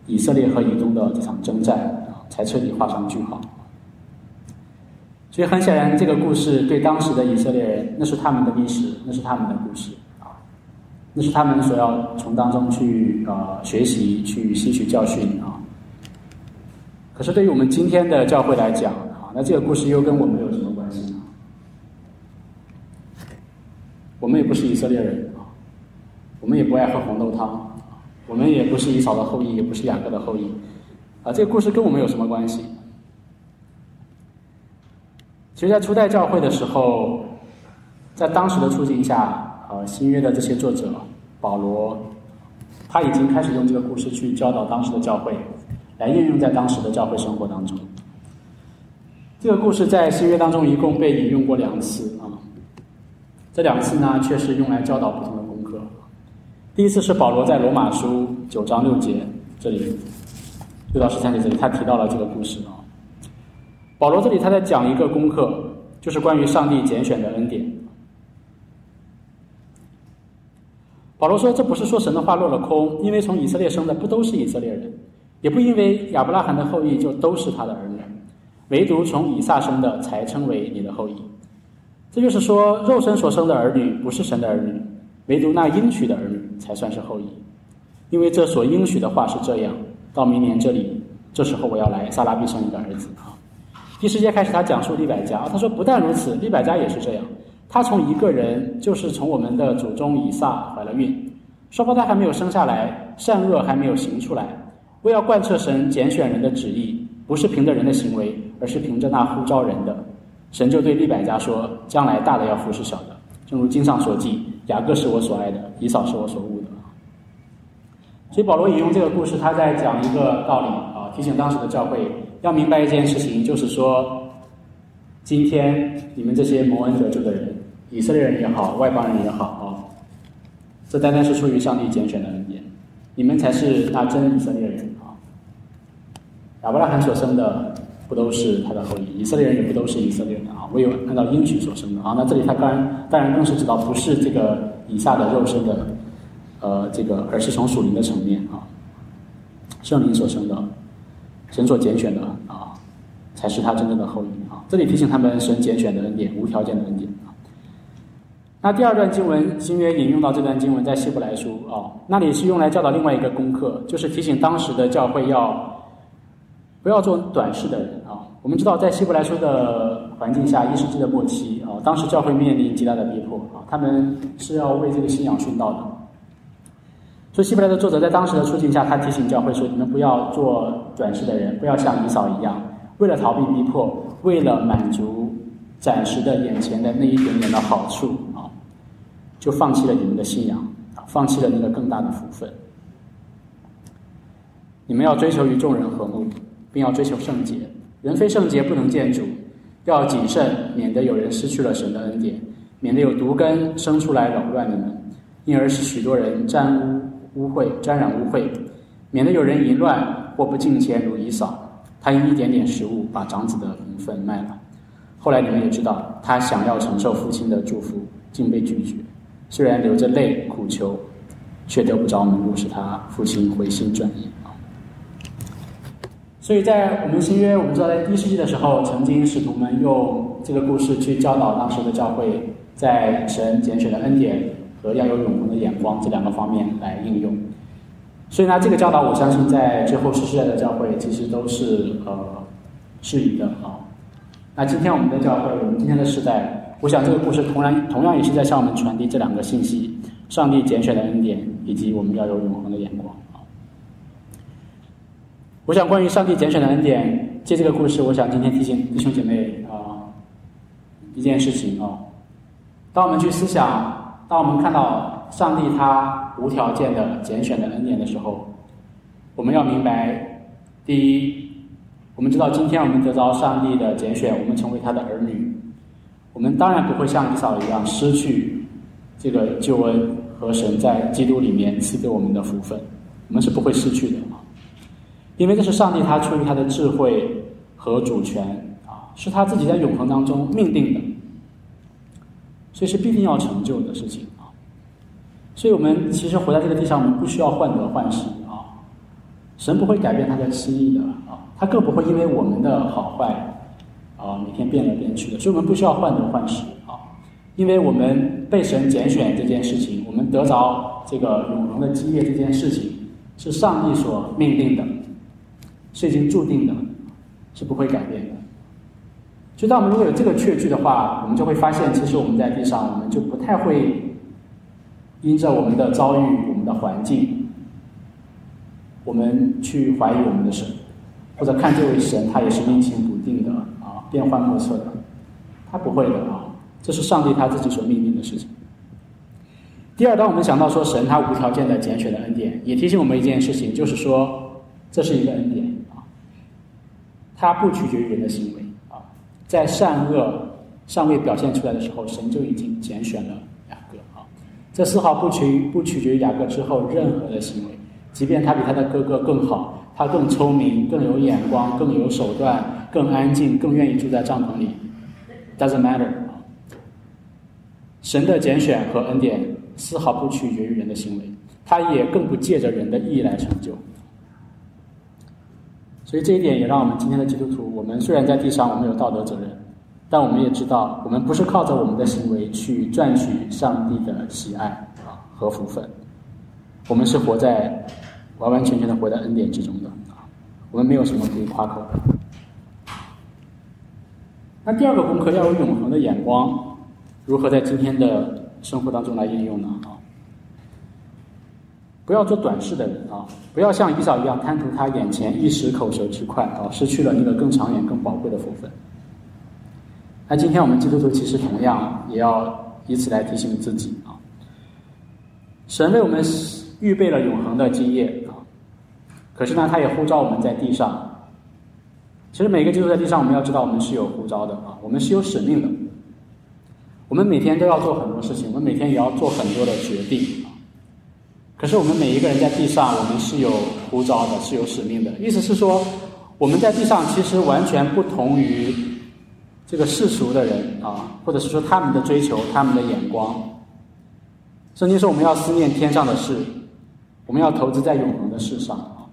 以色列和以东的这场征战啊，才彻底画上句号。所以很显然，这个故事对当时的以色列人，那是他们的历史，那是他们的故事那是他们所要从当中去呃学习、去吸取教训啊。可是对于我们今天的教会来讲啊，那这个故事又跟我们有什么关系呢？我们也不是以色列人啊，我们也不爱喝红豆汤，我们也不是以扫的后裔，也不是雅各的后裔，啊，这个故事跟我们有什么关系？其实，在初代教会的时候，在当时的处境下，呃，新约的这些作者保罗，他已经开始用这个故事去教导当时的教会，来应用在当时的教会生活当中。这个故事在新约当中一共被引用过两次啊。这两次呢，却是用来教导不同的功课。第一次是保罗在罗马书九章六节这里，六到十三节这里，他提到了这个故事啊。保罗这里他在讲一个功课，就是关于上帝拣选的恩典。保罗说：“这不是说神的话落了空，因为从以色列生的不都是以色列人，也不因为亚伯拉罕的后裔就都是他的儿女，唯独从以撒生的才称为你的后裔。”这就是说，肉身所生的儿女不是神的儿女，唯独那应许的儿女才算是后裔，因为这所应许的话是这样：到明年这里，这时候我要来，撒拉必生一个儿子啊。第十节开始，他讲述利百加，他说不但如此，利百加也是这样，他从一个人，就是从我们的祖宗以撒怀了孕，双胞胎还没有生下来，善恶还没有行出来，为要贯彻神拣选人的旨意，不是凭着人的行为，而是凭着那呼召人的。神就对利百加说：“将来大的要服侍小的，正如经上所记，雅各是我所爱的，以扫是我所恶的。”所以保罗引用这个故事，他在讲一个道理啊，提醒当时的教会要明白一件事情，就是说，今天你们这些蒙恩得救的人，以色列人也好，外邦人也好啊，这单单是出于上帝拣选的恩典，你们才是那真以色列人啊。亚伯拉罕所生的。不都是他的后裔？以色列人也不都是以色列人啊！唯有按照应许所生的啊。那这里他当然当然更是知道，不是这个以下的肉身的，呃，这个，而是从属灵的层面啊，圣灵所生的，神所拣选的啊，才是他真正的后裔啊。这里提醒他们，神拣选的恩典，无条件的恩典啊。那第二段经文，新约引用到这段经文，在希伯来书啊，那里是用来教导另外一个功课，就是提醒当时的教会要。不要做短视的人啊！我们知道，在希伯来书的环境下，一世纪的末期啊，当时教会面临极大的逼迫啊，他们是要为这个信仰殉道的。所以，希伯来的作者在当时的处境下，他提醒教会说：“你们不要做短视的人，不要像以扫一样，为了逃避逼迫，为了满足暂时的眼前的那一点点的好处，就放弃了你们的信仰啊，放弃了那个更大的福分。你们要追求与众人和睦。”并要追求圣洁，人非圣洁不能见主，要谨慎，免得有人失去了神的恩典，免得有毒根生出来扰乱你们，因而使许多人沾污污秽，沾染污秽，免得有人淫乱或不敬虔如以扫，他因一点点食物把长子的名分卖了。后来你们也知道，他想要承受父亲的祝福，竟被拒绝，虽然流着泪苦求，却得不着门路，使他父亲回心转意啊。所以在我们新约，我们知道在第一世纪的时候，曾经使徒们用这个故事去教导当时的教会，在神拣选的恩典和要有永恒的眼光这两个方面来应用。所以呢，这个教导我相信在之后世代的教会其实都是呃适宜的啊。那今天我们的教会，我们今天的时代，我想这个故事同样同样也是在向我们传递这两个信息：上帝拣选的恩典，以及我们要有永恒的眼光。我想，关于上帝拣选的恩典，借这个故事，我想今天提醒弟兄姐妹啊一件事情啊。当我们去思想，当我们看到上帝他无条件的拣选的恩典的时候，我们要明白，第一，我们知道今天我们得到上帝的拣选，我们成为他的儿女，我们当然不会像以扫一样失去这个救恩和神在基督里面赐给我们的福分，我们是不会失去的啊。因为这是上帝他出于他的智慧和主权啊，是他自己在永恒当中命定的，所以是必定要成就的事情啊。所以我们其实活在这个地上，我们不需要患得患失啊。神不会改变他的心意的啊，他更不会因为我们的好坏啊每天变来变去的，所以我们不需要患得患失啊。因为我们被神拣选这件事情，我们得着这个永恒的基业这件事情，是上帝所命定的。是已经注定的，是不会改变的。所以，当我们如果有这个确据的话，我们就会发现，其实我们在地上，我们就不太会因着我们的遭遇、我们的环境，我们去怀疑我们的神，或者看这位神他也是阴晴不定的，变幻莫测的。他不会的啊，这是上帝他自己所命令的事情。第二，当我们想到说神他无条件的拣选的恩典，也提醒我们一件事情，就是说这是一个恩典啊。它不取决于人的行为啊，在善恶尚未表现出来的时候，神就已经拣选了雅各啊。这丝毫不取不取决于雅各之后任何的行为，即便他比他的哥哥更好，他更聪明、更有眼光、更有手段、更安静、更愿意住在帐篷里，doesn't matter。神的拣选和恩典丝毫不取决于人的行为，他也更不借着人的意义来成就。所以这一点也让我们今天的基督徒，我们虽然在地上我们有道德责任，但我们也知道，我们不是靠着我们的行为去赚取上帝的喜爱啊，和福分，我们是活在完完全全的活在恩典之中的啊，我们没有什么可以夸口的。那第二个功课要有永恒的眼光，如何在今天的生活当中来应用呢？啊，不要做短视的人啊，不要像以扫一样贪图他眼前一时口舌之快啊，失去了那个更长远、更宝贵的福分。那今天我们基督徒其实同样也要以此来提醒自己啊，神为我们预备了永恒的基业啊，可是呢，他也呼召我们在地上。其实每个基督徒在地上，我们要知道我们是有呼召的啊，我们是有使命的。我们每天都要做很多事情，我们每天也要做很多的决定啊。可是我们每一个人在地上，我们是有呼召的，是有使命的。意思是说，我们在地上其实完全不同于。这个世俗的人啊，或者是说他们的追求、他们的眼光，圣经说我们要思念天上的事，我们要投资在永恒的事上啊。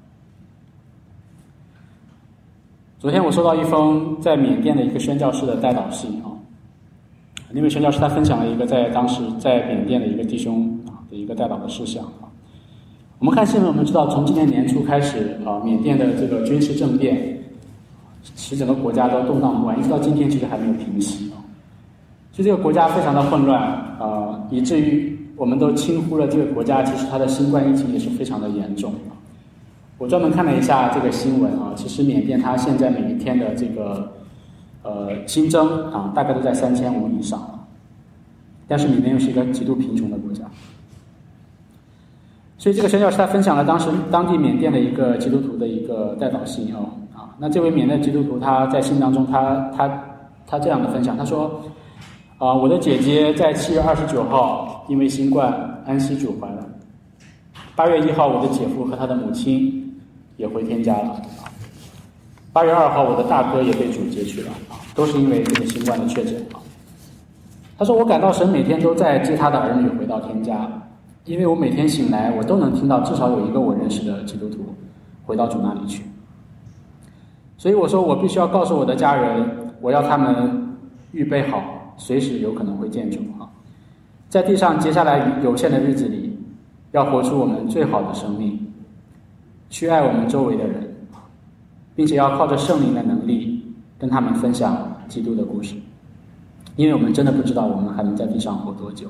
昨天我收到一封在缅甸的一个宣教士的代祷信啊，那位宣教师他分享了一个在当时在缅甸的一个弟兄啊的一个代祷的事项啊。我们看新闻，我们知道从今年年初开始啊，缅甸的这个军事政变。使整个国家都动荡不安，一直到今天其实还没有平息啊。所以这个国家非常的混乱啊，以至于我们都轻忽了这个国家，其实它的新冠疫情也是非常的严重啊。我专门看了一下这个新闻啊，其实缅甸它现在每一天的这个呃新增啊，大概都在三千五以上，但是缅甸又是一个极度贫穷的国家。所以这个宣教师他分享了当时当地缅甸的一个基督徒的一个代祷信哦啊。那这位缅甸基督徒他在信当中，他他他这样的分享，他说：啊，我的姐姐在七月二十九号因为新冠安息主怀了。八月一号，我的姐夫和他的母亲也回天家了。八月二号，我的大哥也被主接去了，都是因为这个新冠的确诊啊。他说：我感到神每天都在接他的儿女回到天家，因为我每天醒来，我都能听到至少有一个我认识的基督徒回到主那里去。所以我说，我必须要告诉我的家人，我要他们预备好，随时有可能会见主啊！在地上接下来有限的日子里，要活出我们最好的生命，去爱我们周围的人，并且要靠着圣灵的能力跟他们分享基督的故事，因为我们真的不知道我们还能在地上活多久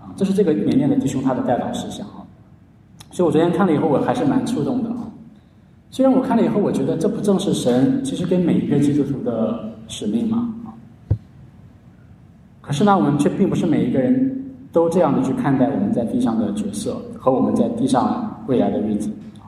啊！这是这个缅甸的弟兄他的代祷事项啊！所以我昨天看了以后，我还是蛮触动的啊！虽然我看了以后，我觉得这不正是神其实给每一个基督徒的使命吗？可是呢，我们却并不是每一个人都这样的去看待我们在地上的角色和我们在地上未来的日子啊。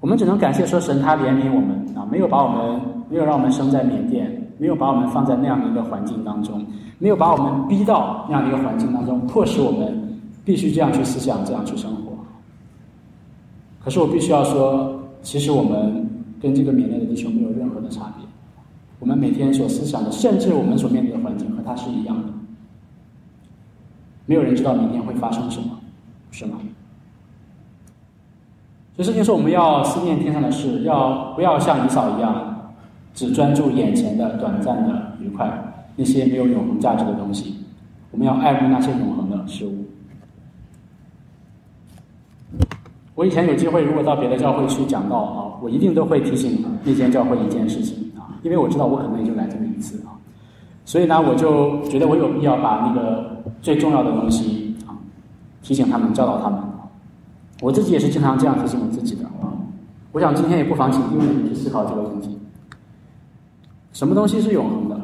我们只能感谢说神他怜悯我们啊，没有把我们没有让我们生在缅甸，没有把我们放在那样的一个环境当中，没有把我们逼到那样的一个环境当中，迫使我们必须这样去思想，这样去生活。可是我必须要说。其实我们跟这个缅甸的弟兄没有任何的差别，我们每天所思想的，甚至我们所面对的环境和他是一样的。没有人知道明天会发生什么，是吗？所以圣经说我们要思念天上的事，要不要像以扫一样，只专注眼前的短暂的愉快，那些没有永恒价值的东西。我们要爱护那些永恒的事物。我以前有机会，如果到别的教会去讲道啊，我一定都会提醒那间教会一件事情啊，因为我知道我可能也就来这么一次啊，所以呢，我就觉得我有必要把那个最重要的东西啊，提醒他们、教导他们。我自己也是经常这样提醒我自己的啊。我想今天也不妨请用你去思考这个问题：什么东西是永恒的？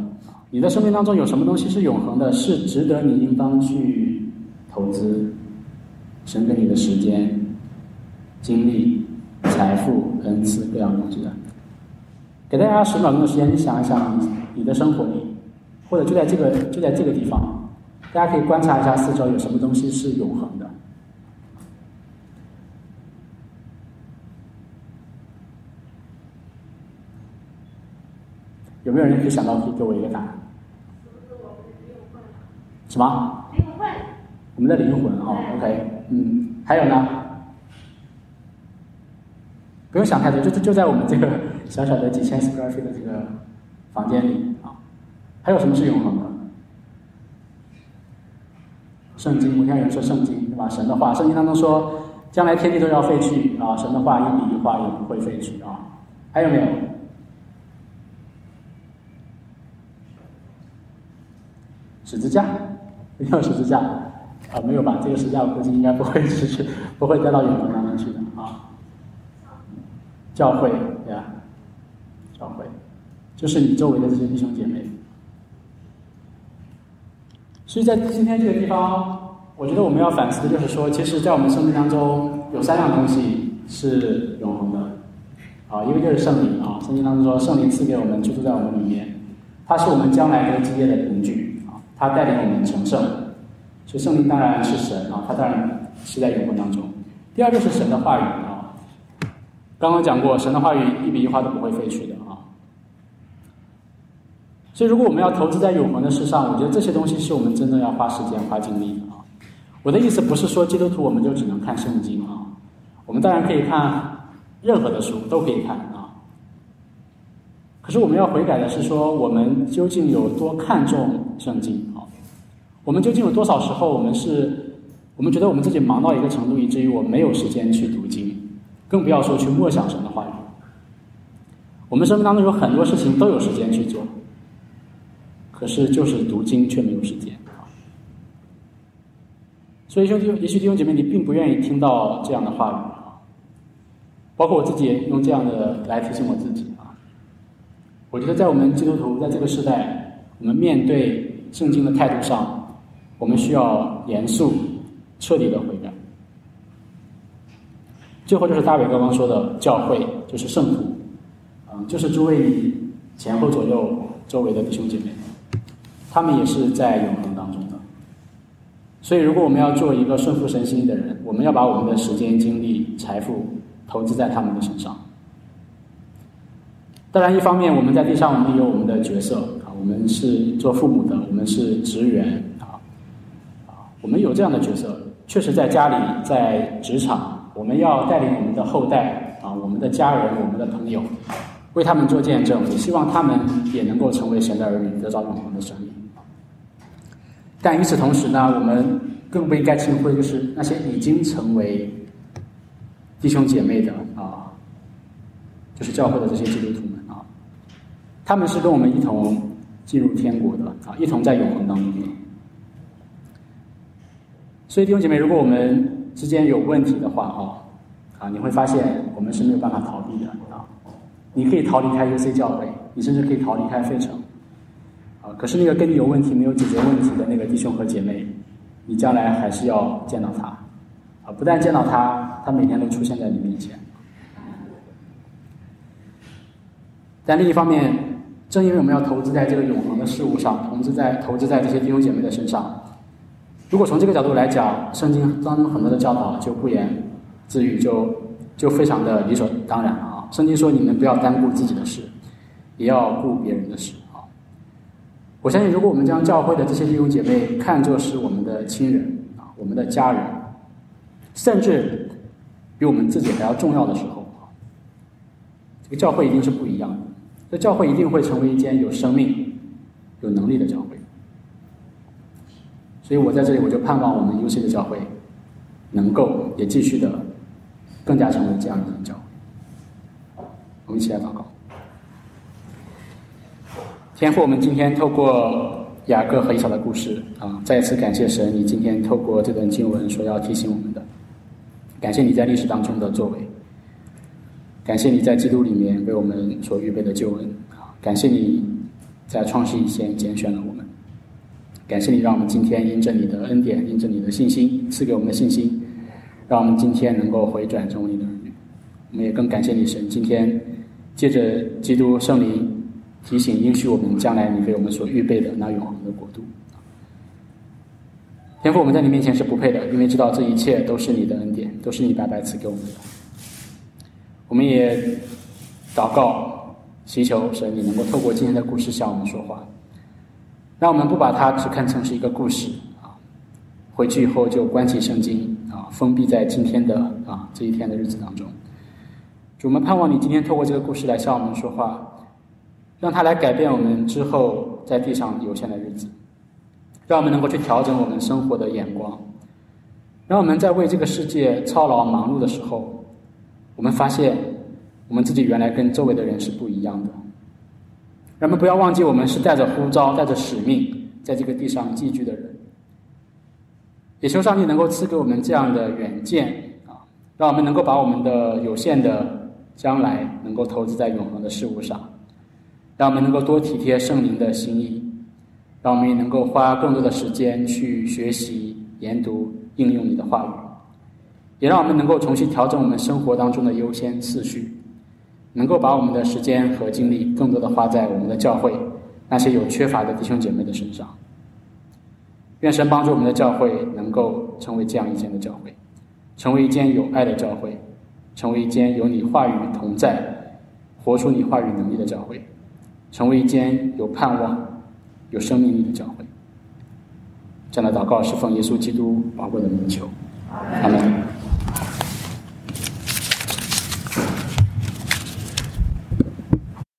你的生命当中有什么东西是永恒的？是值得你应当去投资、神给你的时间？精力、财富、恩赐各样东西的，给大家十秒钟的时间，你想一想，你的生活里，或者就在这个就在这个地方，大家可以观察一下四周有什么东西是永恒的。有没有人可以想到可以给我一个答案？什么？灵魂。我们的灵魂哦，OK，嗯，还有呢？不用想太多，就就就在我们这个 [LAUGHS] 小小的几千 square feet 的这个房间里啊。还有什么是永恒的？圣经，我看有人说圣经，对吧？神的话，圣经当中说，将来天地都要废去啊，神的话一笔一画也不会废去啊。还有没有？十字架，没有十字架啊？没有吧？这个十字架我估计应该不会失去，[LAUGHS] 不会带到永恒当中去的啊。教会，对吧？教会，就是你周围的这些弟兄姐妹。所以在今天这个地方，我觉得我们要反思的就是说，其实，在我们生命当中有三样东西是永恒的啊，一个就是圣灵啊，圣经当中说，圣灵赐给我们，居住在我们里面，它是我们将来和基业的凭据他，带领我们成圣。所以圣灵当然是神啊，它当然是在永恒当中。第二就是神的话语啊，刚刚讲过，神的话语一笔一画都不会废去的啊。所以，如果我们要投资在永恒的事上，我觉得这些东西是我们真正要花时间、花精力的啊。我的意思不是说基督徒我们就只能看圣经啊，我们当然可以看任何的书，都可以看啊。可是我们要悔改的是说，我们究竟有多看重圣经？我们究竟有多少时候，我们是，我们觉得我们自己忙到一个程度，以至于我没有时间去读经，更不要说去默想神的话语。我们生命当中有很多事情都有时间去做。可是，就是读经却没有时间啊。所以，兄弟，也许弟兄姐妹，你并不愿意听到这样的话语啊。包括我自己也用这样的来提醒我自己啊。我觉得，在我们基督徒在这个时代，我们面对圣经的态度上，我们需要严肃、彻底的悔改。最后，就是大伟刚刚说的，教会就是圣徒，嗯，就是诸位前后左右周围的弟兄姐妹。他们也是在永恒当中的，所以如果我们要做一个顺服神心意的人，我们要把我们的时间、精力、财富投资在他们的身上。当然，一方面我们在地上我们有我们的角色啊，我们是做父母的，我们是职员，我们有这样的角色，确实在家里、在职场，我们要带领我们的后代啊，我们的家人、我们的朋友，为他们做见证，也希望他们也能够成为神的儿女，得到永恒的生命。但与此同时呢，我们更不应该轻忽，就是那些已经成为弟兄姐妹的啊，就是教会的这些基督徒们啊，他们是跟我们一同进入天国的啊，一同在永恒当中的。所以弟兄姐妹，如果我们之间有问题的话啊，啊，你会发现我们是没有办法逃避的啊。你可以逃离开 UC 教会，你甚至可以逃离开费城。啊，可是那个跟你有问题、没有解决问题的那个弟兄和姐妹，你将来还是要见到他，啊，不但见到他，他每天都出现在你面前。但另一方面，正因为我们要投资在这个永恒的事物上，投资在投资在这些弟兄姐妹的身上，如果从这个角度来讲，圣经当中很多的教导就不言自语，就就非常的理所当然了啊。圣经说，你们不要单顾自己的事，也要顾别人的事啊。我相信，如果我们将教会的这些弟兄姐妹看作是我们的亲人啊，我们的家人，甚至比我们自己还要重要的时候，这个教会一定是不一样的。这教会一定会成为一间有生命、有能力的教会。所以我在这里，我就盼望我们优秀的教会能够也继续的更加成为这样的教会。我们一起来祷告。天父，我们今天透过雅各和以扫的故事啊，再一次感谢神，你今天透过这段经文所要提醒我们的，感谢你在历史当中的作为，感谢你在基督里面为我们所预备的救恩啊，感谢你在创世以前拣选了我，感谢你让我们今天因着你的恩典，因着你的信心赐给我们的信心，让我们今天能够回转成为你的儿女，我们也更感谢你神，今天借着基督圣灵。提醒应许我们将来你为我们所预备的那永恒的国度。天父，我们在你面前是不配的，因为知道这一切都是你的恩典，都是你白白赐给我们的。我们也祷告，祈求神你能够透过今天的故事向我们说话，让我们不把它只看成是一个故事啊，回去以后就关起圣经啊，封闭在今天的啊这一天的日子当中。主，我们盼望你今天透过这个故事来向我们说话。让它来改变我们之后在地上有限的日子，让我们能够去调整我们生活的眼光，让我们在为这个世界操劳忙碌的时候，我们发现我们自己原来跟周围的人是不一样的。人们不要忘记，我们是带着呼召、带着使命，在这个地上寄居的人。也求上帝能够赐给我们这样的远见啊，让我们能够把我们的有限的将来能够投资在永恒的事物上，让我们能够多体贴圣灵的心意，让我们也能够花更多的时间去学习、研读、应用你的话语，也让我们能够重新调整我们生活当中的优先次序，能够把我们的时间和精力更多的花在我们的教会那些有缺乏的弟兄姐妹的身上。愿神帮助我们的教会能够成为这样一间的教会，成为一间有爱的教会，成为一间有你话语同在、活出你话语能力的教会，成为一间有盼望、有生命力的教会。这样的祷告是奉耶稣基督宝贵的名求，阿门。